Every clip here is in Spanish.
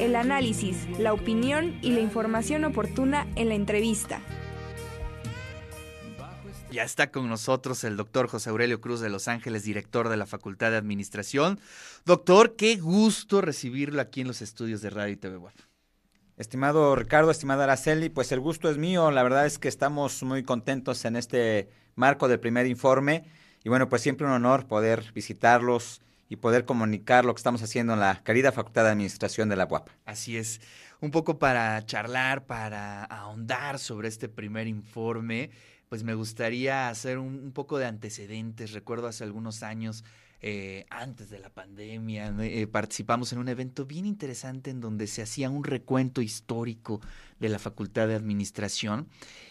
el análisis, la opinión y la información oportuna en la entrevista. Ya está con nosotros el doctor José Aurelio Cruz de Los Ángeles, director de la Facultad de Administración. Doctor, qué gusto recibirlo aquí en los estudios de Radio y TV Web. Estimado Ricardo, estimada Araceli, pues el gusto es mío. La verdad es que estamos muy contentos en este marco del primer informe. Y bueno, pues siempre un honor poder visitarlos y poder comunicar lo que estamos haciendo en la querida Facultad de Administración de la UAP. Así es, un poco para charlar, para ahondar sobre este primer informe, pues me gustaría hacer un, un poco de antecedentes. Recuerdo hace algunos años eh, antes de la pandemia, eh, participamos en un evento bien interesante en donde se hacía un recuento histórico de la Facultad de Administración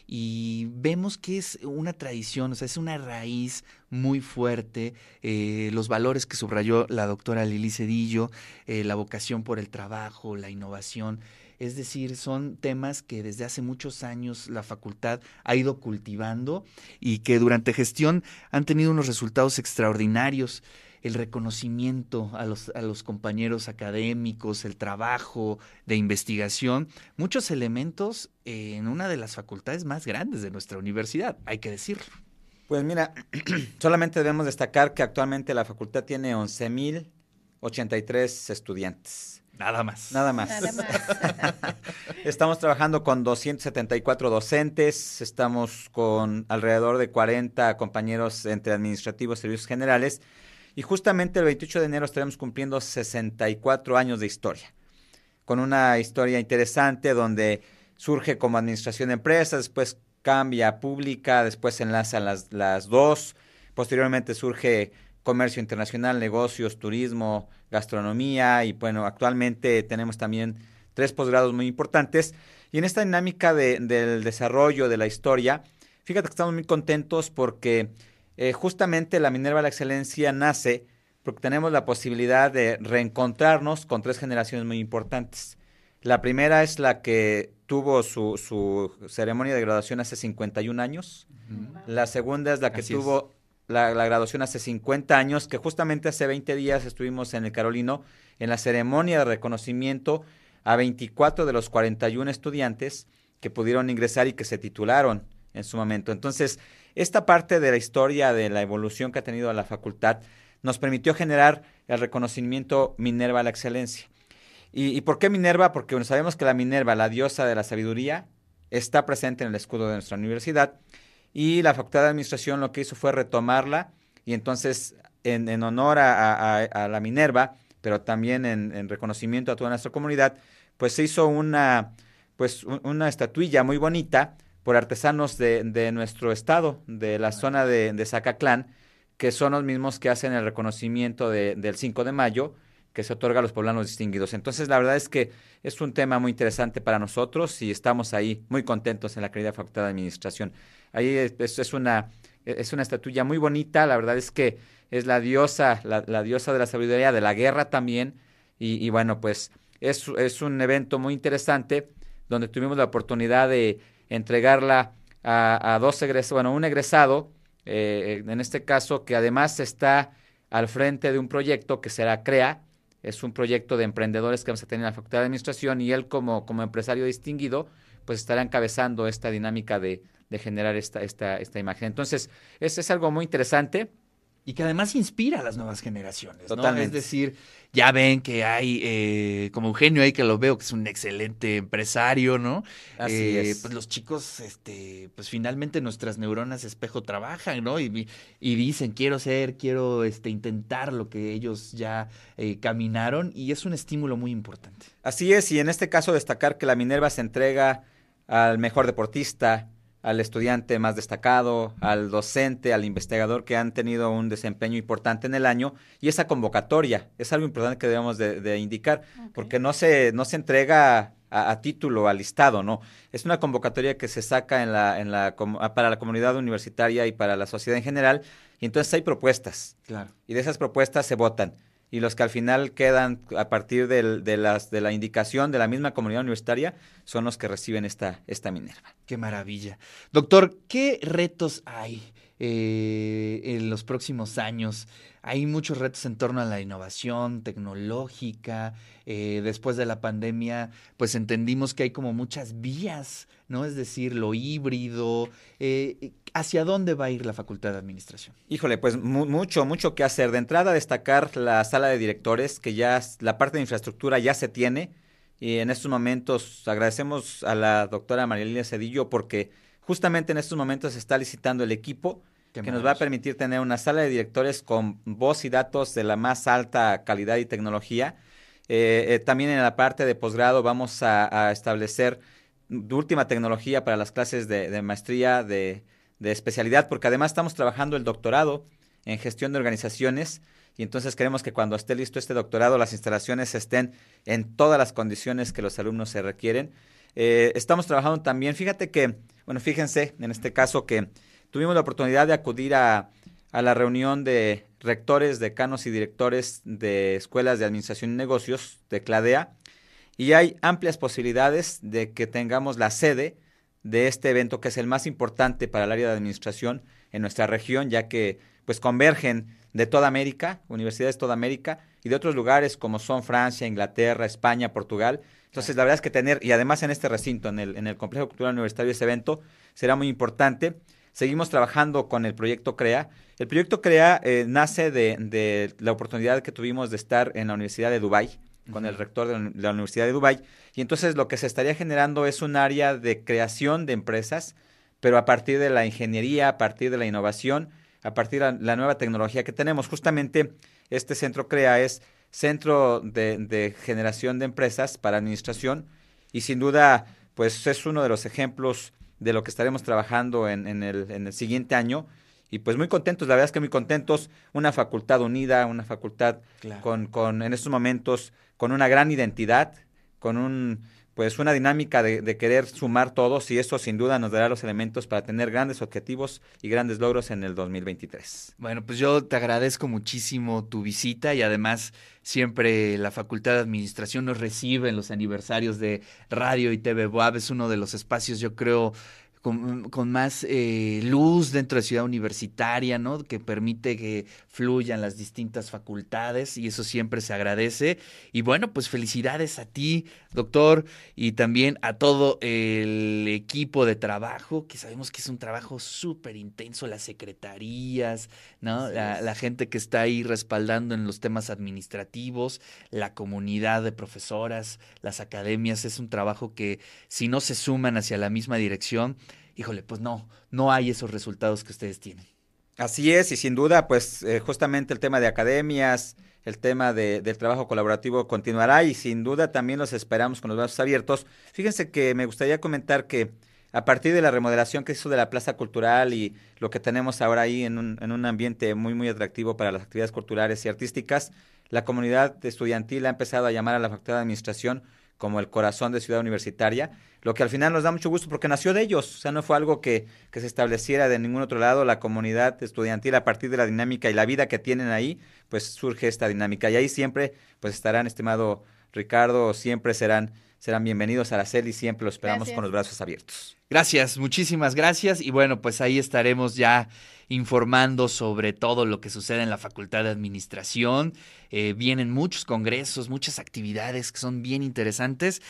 y vemos que es una tradición, o sea, es una raíz muy fuerte, eh, los valores que subrayó la doctora Lili Cedillo, la vocación por el trabajo, la innovación. Es decir, son temas que desde hace muchos años la facultad ha ido cultivando y que durante gestión han tenido unos resultados extraordinarios el reconocimiento a los, a los compañeros académicos, el trabajo de investigación, muchos elementos en una de las facultades más grandes de nuestra universidad, hay que decirlo. Pues mira, solamente debemos destacar que actualmente la facultad tiene 11.083 estudiantes. Nada más. Nada más. estamos trabajando con 274 docentes, estamos con alrededor de 40 compañeros entre administrativos y servicios generales y justamente el 28 de enero estaremos cumpliendo 64 años de historia, con una historia interesante donde surge como administración de empresas, después cambia a pública, después enlaza las, las dos, posteriormente surge comercio internacional, negocios, turismo, gastronomía y bueno, actualmente tenemos también tres posgrados muy importantes. Y en esta dinámica de, del desarrollo de la historia, fíjate que estamos muy contentos porque eh, justamente la Minerva de la Excelencia nace porque tenemos la posibilidad de reencontrarnos con tres generaciones muy importantes. La primera es la que tuvo su, su ceremonia de graduación hace 51 años. La segunda es la que tuvo la, graduación hace 50 años, que justamente hace 20 días estuvimos en el Carolino en la ceremonia de reconocimiento a 24 de los 41 estudiantes que pudieron ingresar y que se titularon en su momento. Entonces, esta parte de la historia de la evolución que ha tenido la facultad nos permitió generar el reconocimiento Minerva a la excelencia. ¿Y, ¿Y, por qué Minerva? Porque sabemos que la Minerva, la diosa de la sabiduría, está presente en el escudo de nuestra universidad y la Facultad de Administración lo que hizo fue retomarla y entonces en, honor a, la Minerva, pero también en, reconocimiento a toda nuestra comunidad, pues se hizo una, pues una estatuilla muy bonita por artesanos de, nuestro estado, de la zona de, de Zacatlán, que son los mismos que hacen el reconocimiento del 5 de mayo, que se otorga a los poblanos distinguidos. Entonces, la verdad es que es un tema muy interesante para nosotros y estamos ahí muy contentos en la querida Facultad de Administración. Ahí es, una, es una estatuilla muy bonita, la verdad es que es la diosa, la, diosa de la sabiduría, de la guerra también, y, bueno, pues es, es, un evento muy interesante donde tuvimos la oportunidad de entregarla a, dos egresados, bueno, un egresado, eh, en este caso, que además está al frente de un proyecto que será CREA, es un proyecto de emprendedores que vamos a tener en la Facultad de Administración y él como, como empresario distinguido, pues estará encabezando esta dinámica de, de generar esta, esta, esta imagen. Entonces, es, es algo muy interesante. Y que además inspira a las nuevas generaciones. Totalmente. Es decir, ya ven que hay, eh, como Eugenio ahí que lo veo, que es un excelente empresario, ¿no? Así eh, Pues los chicos, este, pues finalmente nuestras neuronas espejo trabajan, ¿no? Y, y dicen, quiero ser, quiero este, intentar lo que ellos ya eh, caminaron, y es un estímulo muy importante. Así es, y en este caso destacar que la Minerva se entrega al mejor deportista, al estudiante más destacado, al docente, al investigador que han tenido un desempeño importante en el año y esa convocatoria es algo importante que debemos de, indicar porque no se no se entrega a, título, al listado, no. Es una convocatoria que se saca en la, en la, para la comunidad universitaria y para la sociedad en general y entonces hay propuestas. Claro. Y de esas propuestas se votan y los que al final quedan a partir de, las, de la indicación de la misma comunidad universitaria son los que reciben esta, esta Minerva. Qué maravilla. Doctor, ¿qué retos hay eh, en los próximos años. Hay muchos retos en torno a la innovación tecnológica. Eh, después de la pandemia, pues entendimos que hay como muchas vías, ¿no? Es decir, lo híbrido. Eh, ¿Hacia dónde va a ir la Facultad de Administración? Híjole, pues mucho, mucho que hacer. De entrada, destacar la sala de directores, que ya la parte de infraestructura ya se tiene. Y en estos momentos agradecemos a la doctora María Cedillo porque justamente en estos momentos se está licitando el equipo que nos va a permitir tener una sala de directores con voz y datos de la más alta calidad y tecnología. Eh, eh, también en la parte de posgrado vamos a, establecer última tecnología para las clases de, maestría de, especialidad, porque además estamos trabajando el doctorado en gestión de organizaciones y entonces queremos que cuando esté listo este doctorado las instalaciones estén en todas las condiciones que los alumnos se requieren. Eh, estamos trabajando también, fíjate que, bueno, fíjense en este caso que Tuvimos la oportunidad de acudir a, la reunión de rectores, decanos y directores de escuelas de administración y negocios de CLADEA y hay amplias posibilidades de que tengamos la sede de este evento que es el más importante para el área de administración en nuestra región, ya que pues convergen de toda América, universidades de toda América y de otros lugares como son Francia, Inglaterra, España, Portugal. Entonces, la verdad es que tener, y además en este recinto, en el, en el Complejo Cultural Universitario, ese evento será muy importante. Seguimos trabajando con el proyecto CREA. El proyecto CREA eh, nace de, la oportunidad que tuvimos de estar en la Universidad de Dubái, con el rector de la Universidad de Dubái. Y entonces lo que se estaría generando es un área de creación de empresas, pero a partir de la ingeniería, a partir de la innovación, a partir de la, nueva tecnología que tenemos. Justamente este centro CREA es centro de, de generación de empresas para administración y sin duda pues es uno de los ejemplos de lo que estaremos trabajando en, en, el, en el siguiente año. Y pues muy contentos, la verdad es que muy contentos, una facultad unida, una facultad con, con, en estos momentos, con una gran identidad, con un, pues una dinámica de, querer sumar todos y eso sin duda nos dará los elementos para tener grandes objetivos y grandes logros en el 2023. Bueno, pues yo te agradezco muchísimo tu visita y además siempre la Facultad de Administración nos recibe en los aniversarios de Radio y TV Boab. Es uno de los espacios, yo creo, con, más eh, luz dentro de Ciudad Universitaria, ¿no? Que permite que fluyan las distintas facultades y eso siempre se agradece. Y bueno, pues felicidades a ti, doctor, y también a todo el equipo de trabajo, que sabemos que es un trabajo súper intenso, las secretarías, ¿no? La, la gente que está ahí respaldando en los temas administrativos, la comunidad de profesoras, las academias, es un trabajo que si no se suman hacia la misma dirección, híjole, pues no, no hay esos resultados que ustedes tienen. Así es, y sin duda, pues eh, justamente el tema de academias, el tema de, del trabajo colaborativo continuará y sin duda también los esperamos con los brazos abiertos. Fíjense que me gustaría comentar que a partir de la remodelación que hizo de la Plaza Cultural y lo que tenemos ahora ahí en un, en un ambiente muy, muy atractivo para las actividades culturales y artísticas, la comunidad estudiantil ha empezado a llamar a la Facultad de Administración como el corazón de Ciudad Universitaria, lo que al final nos da mucho gusto porque nació de ellos, o sea, no fue algo que, que, se estableciera de ningún otro lado, la comunidad estudiantil a partir de la dinámica y la vida que tienen ahí, pues surge esta dinámica y ahí siempre pues estarán, estimado Ricardo, siempre serán serán bienvenidos a la y siempre los esperamos con los brazos abiertos. Gracias, muchísimas gracias y bueno, pues ahí estaremos ya informando sobre todo lo que sucede en la Facultad de Administración. Eh, vienen muchos congresos, muchas actividades que son bien interesantes